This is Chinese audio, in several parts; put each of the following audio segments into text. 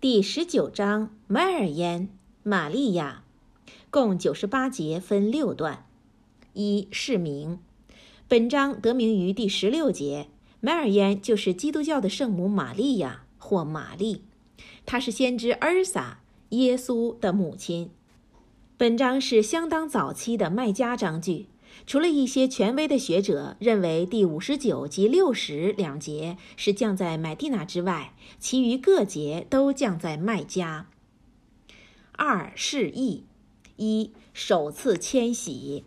第十九章，麦尔燕，玛利亚，共九十八节，分六段。一、释名。本章得名于第十六节，麦尔燕就是基督教的圣母玛利亚或玛丽，她是先知尔撒耶稣的母亲。本章是相当早期的麦加章句。除了一些权威的学者认为第五十九及六十两节是降在麦地那之外，其余各节都降在麦加。二、释义。一、首次迁徙，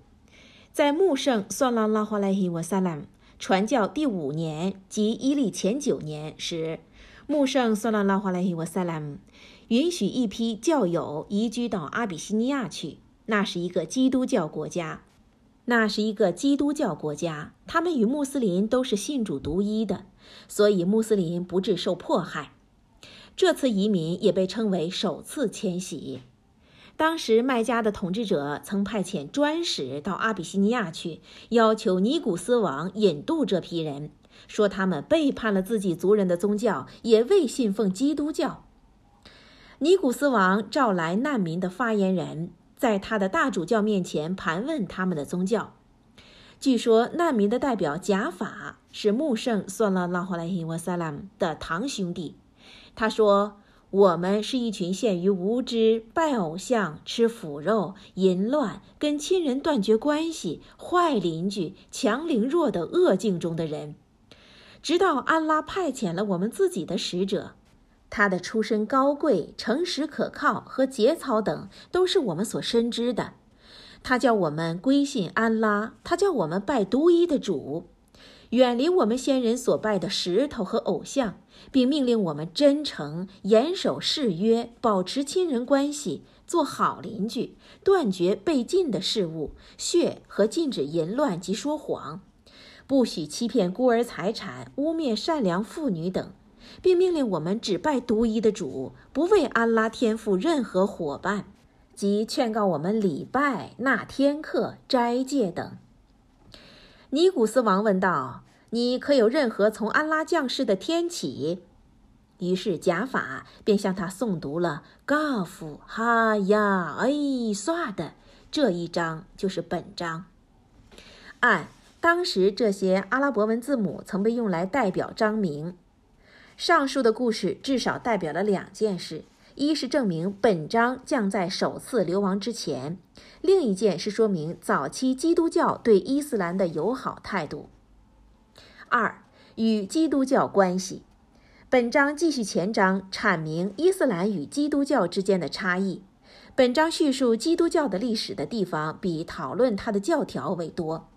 在穆圣算拉拉华莱希瓦萨拉姆传教第五年即伊历前九年时，穆圣算拉拉华莱希瓦萨拉姆允许一批教友移居到阿比西尼亚去，那是一个基督教国家。那是一个基督教国家，他们与穆斯林都是信主独一的，所以穆斯林不致受迫害。这次移民也被称为首次迁徙。当时麦加的统治者曾派遣专使到阿比西尼亚去，要求尼古斯王引渡这批人，说他们背叛了自己族人的宗教，也未信奉基督教。尼古斯王召来难民的发言人。在他的大主教面前盘问他们的宗教。据说难民的代表贾法是穆圣算了拉华莱希瓦萨拉姆的堂兄弟。他说：“我们是一群陷于无知、拜偶像、吃腐肉、淫乱、跟亲人断绝关系、坏邻居、强凌弱的恶境中的人，直到安拉派遣了我们自己的使者。”他的出身高贵、诚实可靠和节操等，都是我们所深知的。他叫我们归信安拉，他叫我们拜独一的主，远离我们先人所拜的石头和偶像，并命令我们真诚、严守誓约，保持亲人关系，做好邻居，断绝被禁的事物、血和禁止淫乱及说谎，不许欺骗孤儿财产、污蔑善良妇女等。并命令我们只拜独一的主，不为安拉天赋任何伙伴，即劝告我们礼拜、纳天课、斋戒等。尼古斯王问道：“你可有任何从安拉降世的天启？”于是贾法便向他诵读了“嘎夫哈呀哎刷”的这一章，就是本章。按当时这些阿拉伯文字母曾被用来代表章名。上述的故事至少代表了两件事：一是证明本章将在首次流亡之前；另一件是说明早期基督教对伊斯兰的友好态度。二、与基督教关系。本章继续前章阐明伊斯兰与基督教之间的差异。本章叙述基督教的历史的地方比讨论它的教条为多，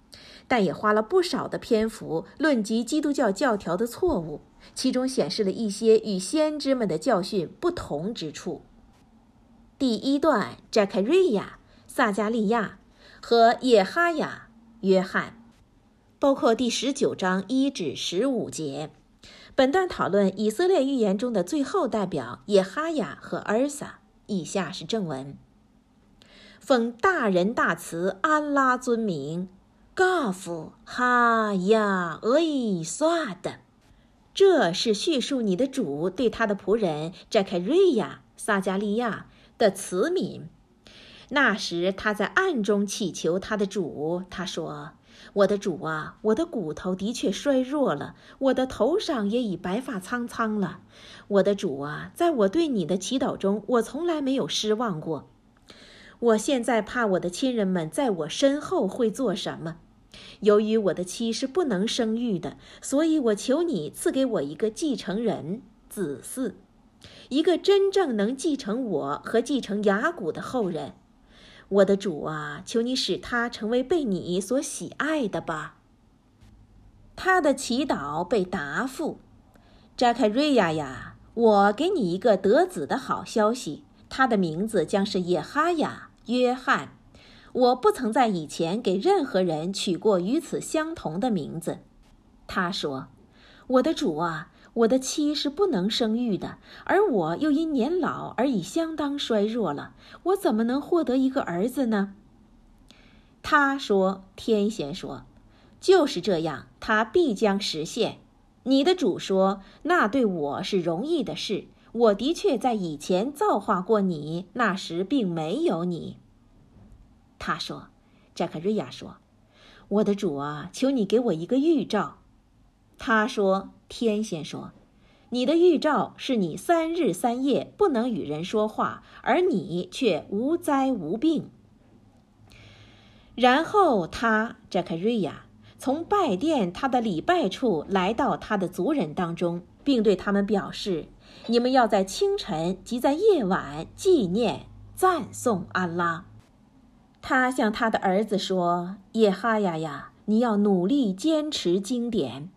但也花了不少的篇幅论及基督教教条的错误。其中显示了一些与先知们的教训不同之处。第一段，扎卡瑞亚、撒加利亚和耶哈雅、约翰，包括第十九章一至十五节。本段讨论以色列预言中的最后代表耶哈雅和尔撒。以下是正文：奉大仁大慈安拉尊名，嘎夫哈呀俄伊刷的。这是叙述你的主对他的仆人扎凯瑞亚、撒加利亚的慈悯。那时他在暗中祈求他的主，他说：“我的主啊，我的骨头的确衰弱了，我的头上也已白发苍苍了。我的主啊，在我对你的祈祷中，我从来没有失望过。我现在怕我的亲人们在我身后会做什么。”由于我的妻是不能生育的，所以我求你赐给我一个继承人子嗣，一个真正能继承我和继承雅古的后人。我的主啊，求你使他成为被你所喜爱的吧。他的祈祷被答复。扎克瑞亚呀，我给你一个得子的好消息，他的名字将是耶哈雅约翰。我不曾在以前给任何人取过与此相同的名字。他说：“我的主啊，我的妻是不能生育的，而我又因年老而已相当衰弱了，我怎么能获得一个儿子呢？”他说：“天仙说，就是这样，他必将实现。你的主说，那对我是容易的事，我的确在以前造化过你，那时并没有你。”他说：“扎克瑞亚说，我的主啊，求你给我一个预兆。”他说：“天仙说。”你的预兆是你三日三夜不能与人说话，而你却无灾无病。然后他扎克瑞亚从拜殿他的礼拜处来到他的族人当中，并对他们表示：你们要在清晨及在夜晚纪念赞颂安拉。他向他的儿子说：耶哈亚呀，你要努力坚持经典。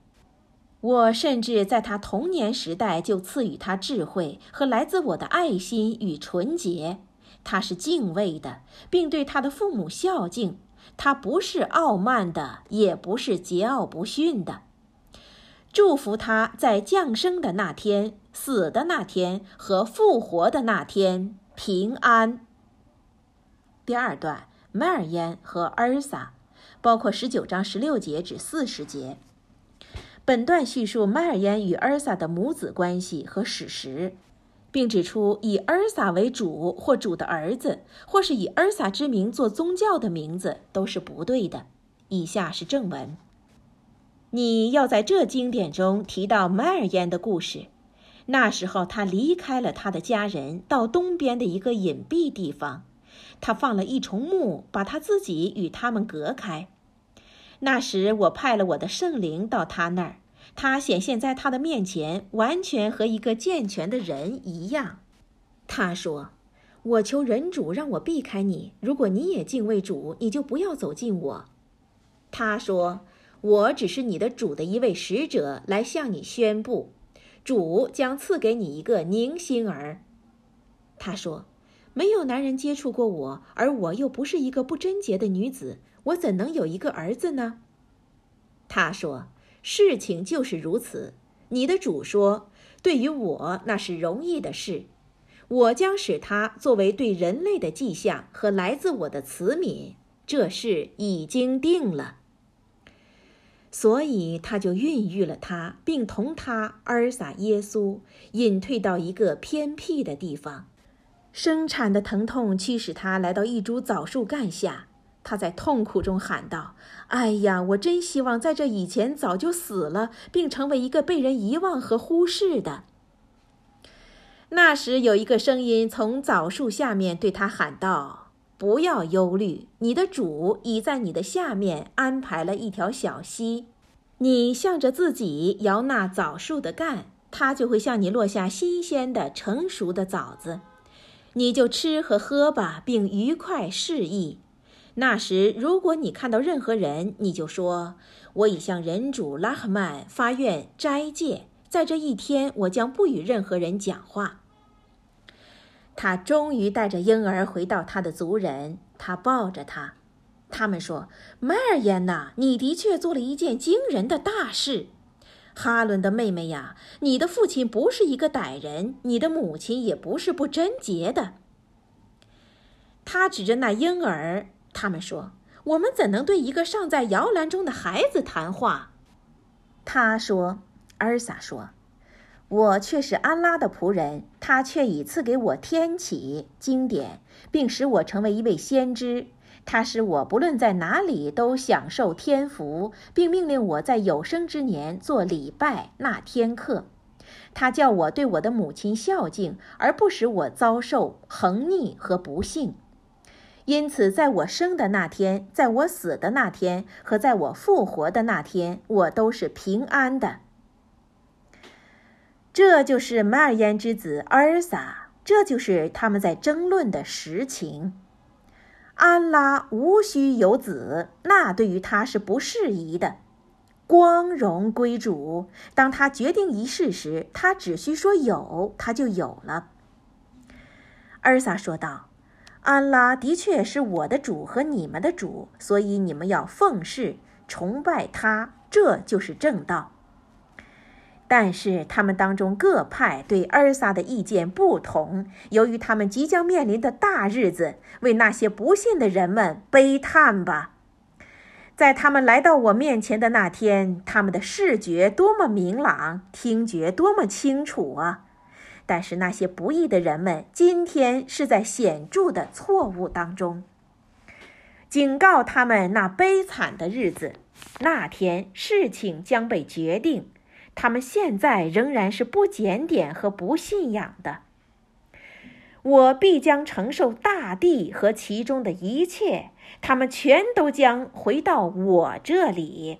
我甚至在他童年时代就赐予他智慧和来自我的爱心与纯洁。他是敬畏的，并对他的父母孝敬。他不是傲慢的，也不是桀骜不驯的。祝福他在降生的那天、死的那天和复活的那天平安。第二段，麦尔烟和儿撒，包括十九章十六节至四十节。本段叙述麦尔烟与儿撒的母子关系和史实，并指出以儿撒为主或主的儿子，或是以儿撒之名做宗教的名字都是不对的。以下是正文：你要在这经典中提到麦尔烟的故事。那时候，他离开了他的家人，到东边的一个隐蔽地方，他放了一重幕，把他自己与他们隔开。那时，我派了我的圣灵到他那儿，他显现在他的面前，完全和一个健全的人一样。他说：“我求人主让我避开你，如果你也敬畏主，你就不要走近我。”他说：“我只是你的主的一位使者，来向你宣布，主将赐给你一个宁心儿。”他说：“没有男人接触过我，而我又不是一个不贞洁的女子。”我怎能有一个儿子呢？他说：“事情就是如此。你的主说，对于我那是容易的事。我将使他作为对人类的迹象和来自我的慈悯。这事已经定了。所以他就孕育了他，并同他儿撒耶稣隐退到一个偏僻的地方。生产的疼痛驱使他来到一株枣树干下。”他在痛苦中喊道：“哎呀，我真希望在这以前早就死了，并成为一个被人遗忘和忽视的。”那时，有一个声音从枣树下面对他喊道：“不要忧虑，你的主已在你的下面安排了一条小溪。你向着自己摇那枣树的干，它就会向你落下新鲜的、成熟的枣子，你就吃和喝吧，并愉快示意。”那时，如果你看到任何人，你就说：“我已向人主拉赫曼发愿斋戒，在这一天，我将不与任何人讲话。”他终于带着婴儿回到他的族人，他抱着他。他们说：“麦尔燕呐，你的确做了一件惊人的大事。哈伦的妹妹呀，你的父亲不是一个歹人，你的母亲也不是不贞洁的。”他指着那婴儿。他们说：“我们怎能对一个尚在摇篮中的孩子谈话？”他说：“儿撒说，我却是安拉的仆人，他却已赐给我天启经典，并使我成为一位先知。他使我不论在哪里都享受天福，并命令我在有生之年做礼拜纳天客。他叫我对我的母亲孝敬，而不使我遭受横逆和不幸。”因此，在我生的那天，在我死的那天和在我复活的那天，我都是平安的。这就是麦尔燕之子阿尔撒，这就是他们在争论的实情。安拉无需有子，那对于他是不适宜的。光荣归主，当他决定一事时，他只需说有，他就有了。尔萨说道。安拉的确是我的主和你们的主，所以你们要奉事崇拜他，这就是正道。但是他们当中各派对儿撒的意见不同，由于他们即将面临的大日子，为那些不幸的人们悲叹吧。在他们来到我面前的那天，他们的视觉多么明朗，听觉多么清楚啊！但是那些不义的人们今天是在显著的错误当中。警告他们那悲惨的日子，那天事情将被决定。他们现在仍然是不检点和不信仰的。我必将承受大地和其中的一切，他们全都将回到我这里。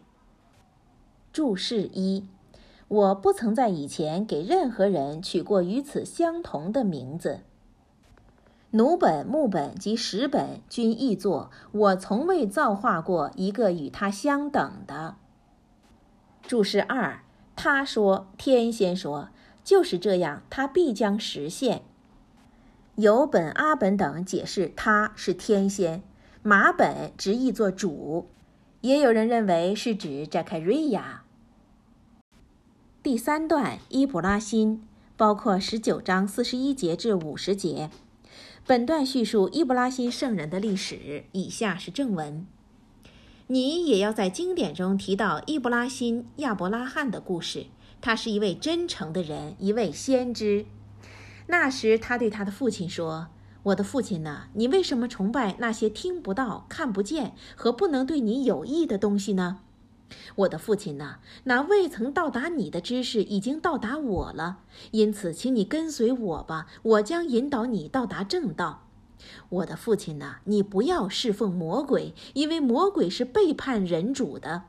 注释一：我不曾在以前给任何人取过与此相同的名字。努本、木本及石本均译作“我从未造化过一个与他相等的”。注释二：他说，天仙说，就是这样，他必将实现。有本、阿本等解释他是天仙，马本直译作主，也有人认为是指扎卡瑞亚。第三段伊布拉辛包括十九章四十一节至五十节。本段叙述伊布拉辛圣人的历史，以下是正文。你也要在经典中提到伊布拉辛亚伯拉罕的故事。他是一位真诚的人，一位先知。那时，他对他的父亲说：“我的父亲呢？你为什么崇拜那些听不到、看不见和不能对你有益的东西呢？”我的父亲呢？那未曾到达你的知识已经到达我了，因此，请你跟随我吧，我将引导你到达正道。我的父亲呐？你不要侍奉魔鬼，因为魔鬼是背叛人主的。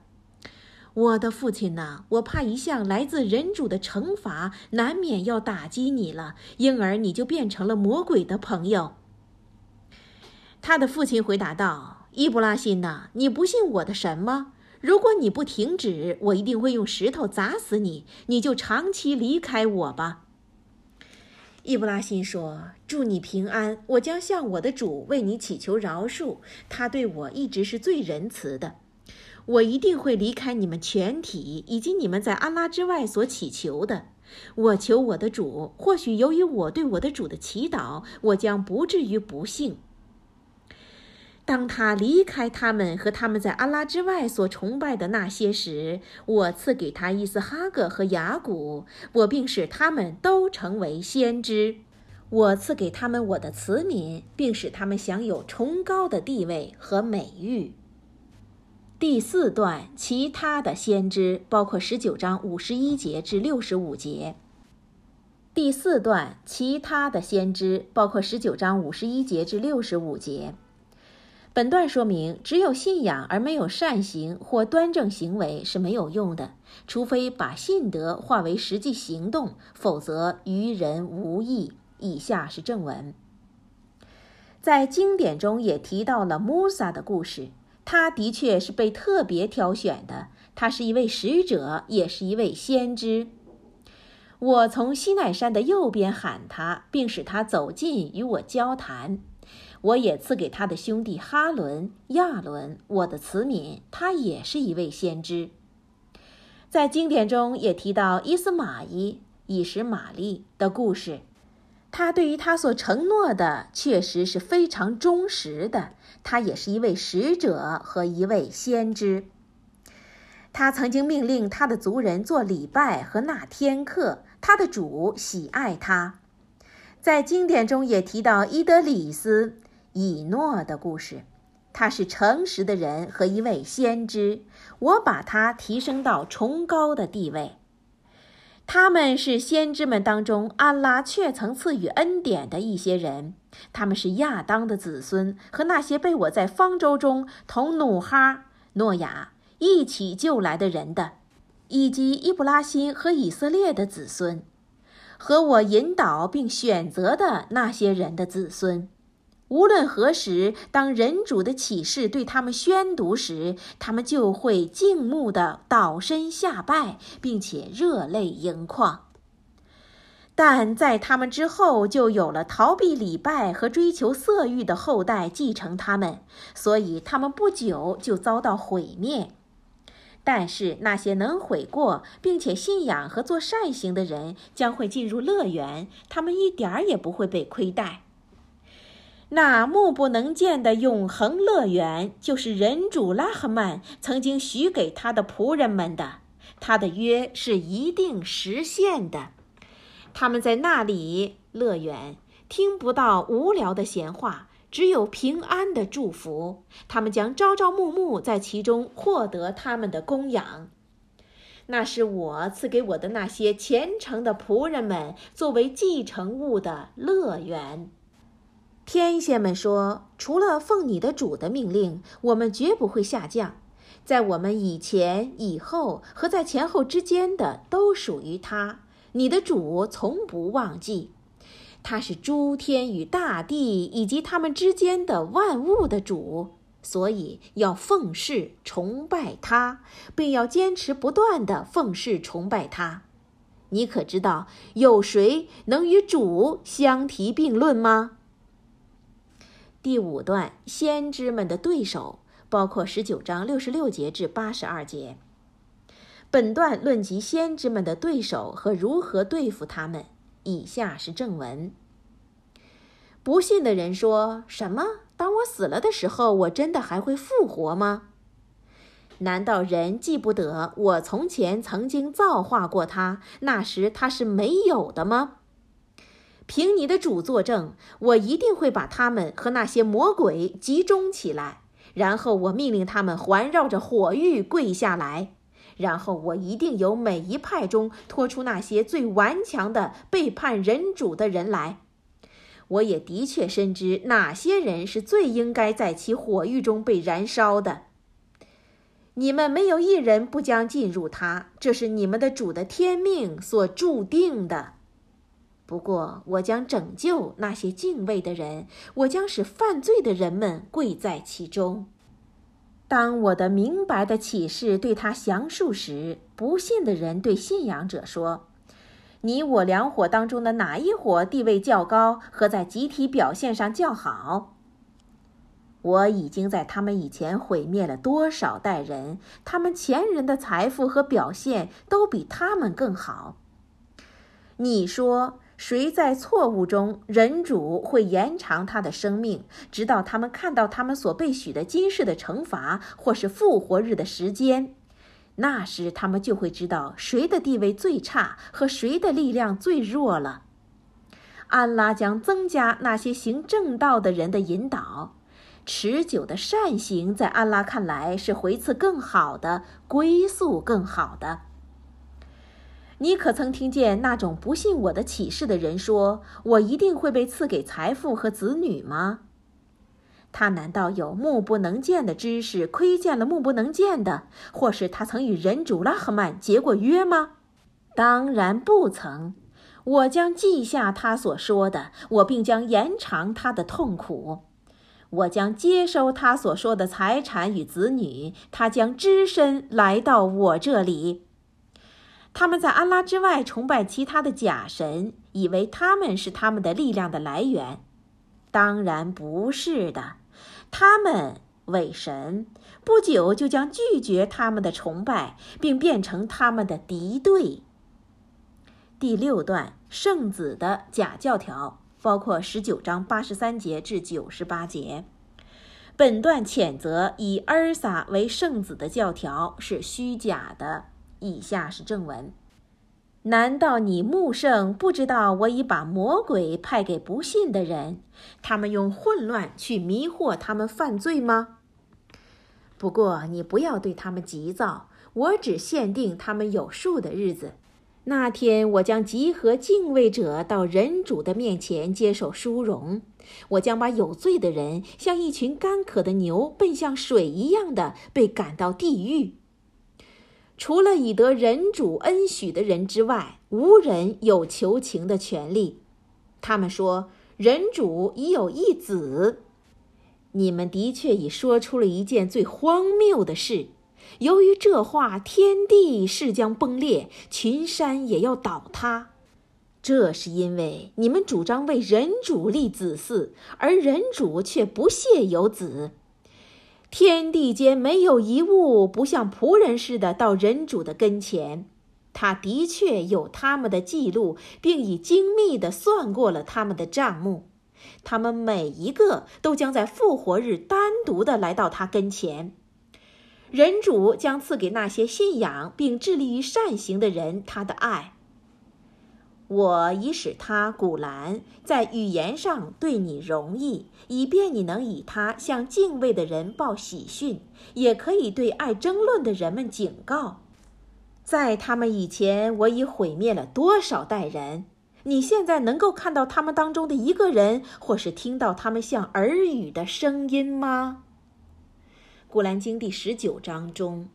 我的父亲呐？我怕一项来自人主的惩罚难免要打击你了，因而你就变成了魔鬼的朋友。他的父亲回答道：“伊布拉辛呐，你不信我的神吗？”如果你不停止，我一定会用石头砸死你。你就长期离开我吧。伊布拉辛说：“祝你平安，我将向我的主为你祈求饶恕。他对我一直是最仁慈的。我一定会离开你们全体以及你们在安拉之外所祈求的。我求我的主，或许由于我对我的主的祈祷，我将不至于不幸。”当他离开他们和他们在安拉之外所崇拜的那些时，我赐给他伊斯哈格和雅古，我并使他们都成为先知。我赐给他们我的子民，并使他们享有崇高的地位和美誉。第四段，其他的先知包括十九章五十一节至六十五节。第四段，其他的先知包括十九章五十一节至六十五节。本段说明，只有信仰而没有善行或端正行为是没有用的，除非把信德化为实际行动，否则于人无益。以下是正文。在经典中也提到了穆萨的故事，他的确是被特别挑选的，他是一位使者，也是一位先知。我从西奈山的右边喊他，并使他走近与我交谈。我也赐给他的兄弟哈伦、亚伦，我的子民，他也是一位先知。在经典中也提到伊斯玛仪、以实玛利的故事，他对于他所承诺的确实是非常忠实的。他也是一位使者和一位先知。他曾经命令他的族人做礼拜和纳天课，他的主喜爱他。在经典中也提到伊德里斯。以诺的故事，他是诚实的人和一位先知，我把他提升到崇高的地位。他们是先知们当中安拉却曾赐予恩典的一些人，他们是亚当的子孙和那些被我在方舟中同努哈、诺亚一起救来的人的，以及伊布拉辛和以色列的子孙，和我引导并选择的那些人的子孙。无论何时，当人主的启示对他们宣读时，他们就会敬慕的倒身下拜，并且热泪盈眶。但在他们之后，就有了逃避礼拜和追求色欲的后代继承他们，所以他们不久就遭到毁灭。但是那些能悔过并且信仰和做善行的人，将会进入乐园，他们一点儿也不会被亏待。那目不能见的永恒乐园，就是人主拉赫曼曾经许给他的仆人们的。他的约是一定实现的。他们在那里乐园，听不到无聊的闲话，只有平安的祝福。他们将朝朝暮暮在其中获得他们的供养。那是我赐给我的那些虔诚的仆人们作为继承物的乐园。天仙们说：“除了奉你的主的命令，我们绝不会下降。在我们以前、以后和在前后之间的，都属于他。你的主从不忘记，他是诸天与大地以及他们之间的万物的主。”所以要奉事崇拜他，并要坚持不断地奉事崇拜他。你可知道有谁能与主相提并论吗？第五段，先知们的对手包括十九章六十六节至八十二节。本段论及先知们的对手和如何对付他们。以下是正文。不信的人说什么？当我死了的时候，我真的还会复活吗？难道人记不得我从前曾经造化过他？那时他是没有的吗？凭你的主作证，我一定会把他们和那些魔鬼集中起来，然后我命令他们环绕着火域跪下来，然后我一定由每一派中拖出那些最顽强的背叛人主的人来。我也的确深知哪些人是最应该在其火狱中被燃烧的。你们没有一人不将进入他，这是你们的主的天命所注定的。不过，我将拯救那些敬畏的人，我将使犯罪的人们跪在其中。当我的明白的启示对他详述时，不信的人对信仰者说。你我两伙当中的哪一伙地位较高和在集体表现上较好？我已经在他们以前毁灭了多少代人，他们前人的财富和表现都比他们更好。你说谁在错误中，人主会延长他的生命，直到他们看到他们所被许的今世的惩罚，或是复活日的时间。那时，他们就会知道谁的地位最差和谁的力量最弱了。安拉将增加那些行正道的人的引导，持久的善行在安拉看来是回赐更好的，归宿更好的。你可曾听见那种不信我的启示的人说：“我一定会被赐给财富和子女吗？”他难道有目不能见的知识，窥见了目不能见的，或是他曾与人主拉赫曼结过约吗？当然不曾。我将记下他所说的，我并将延长他的痛苦。我将接收他所说的财产与子女，他将只身来到我这里。他们在安拉之外崇拜其他的假神，以为他们是他们的力量的来源。当然不是的，他们伪神不久就将拒绝他们的崇拜，并变成他们的敌对。第六段圣子的假教条，包括十九章八十三节至九十八节。本段谴责以尔撒为圣子的教条是虚假的。以下是正文。难道你穆圣不知道我已把魔鬼派给不信的人，他们用混乱去迷惑他们犯罪吗？不过你不要对他们急躁，我只限定他们有数的日子。那天我将集合敬畏者到人主的面前接受殊荣，我将把有罪的人像一群干渴的牛奔向水一样的被赶到地狱。除了已得人主恩许的人之外，无人有求情的权利。他们说，人主已有一子。你们的确已说出了一件最荒谬的事。由于这话，天地势将崩裂，群山也要倒塌。这是因为你们主张为人主立子嗣，而人主却不屑有子。天地间没有一物不像仆人似的到人主的跟前，他的确有他们的记录，并已精密地算过了他们的账目。他们每一个都将在复活日单独地来到他跟前。人主将赐给那些信仰并致力于善行的人他的爱。我已使他古兰在语言上对你容易，以便你能以他向敬畏的人报喜讯，也可以对爱争论的人们警告。在他们以前，我已毁灭了多少代人？你现在能够看到他们当中的一个人，或是听到他们像耳语的声音吗？古兰经第十九章中。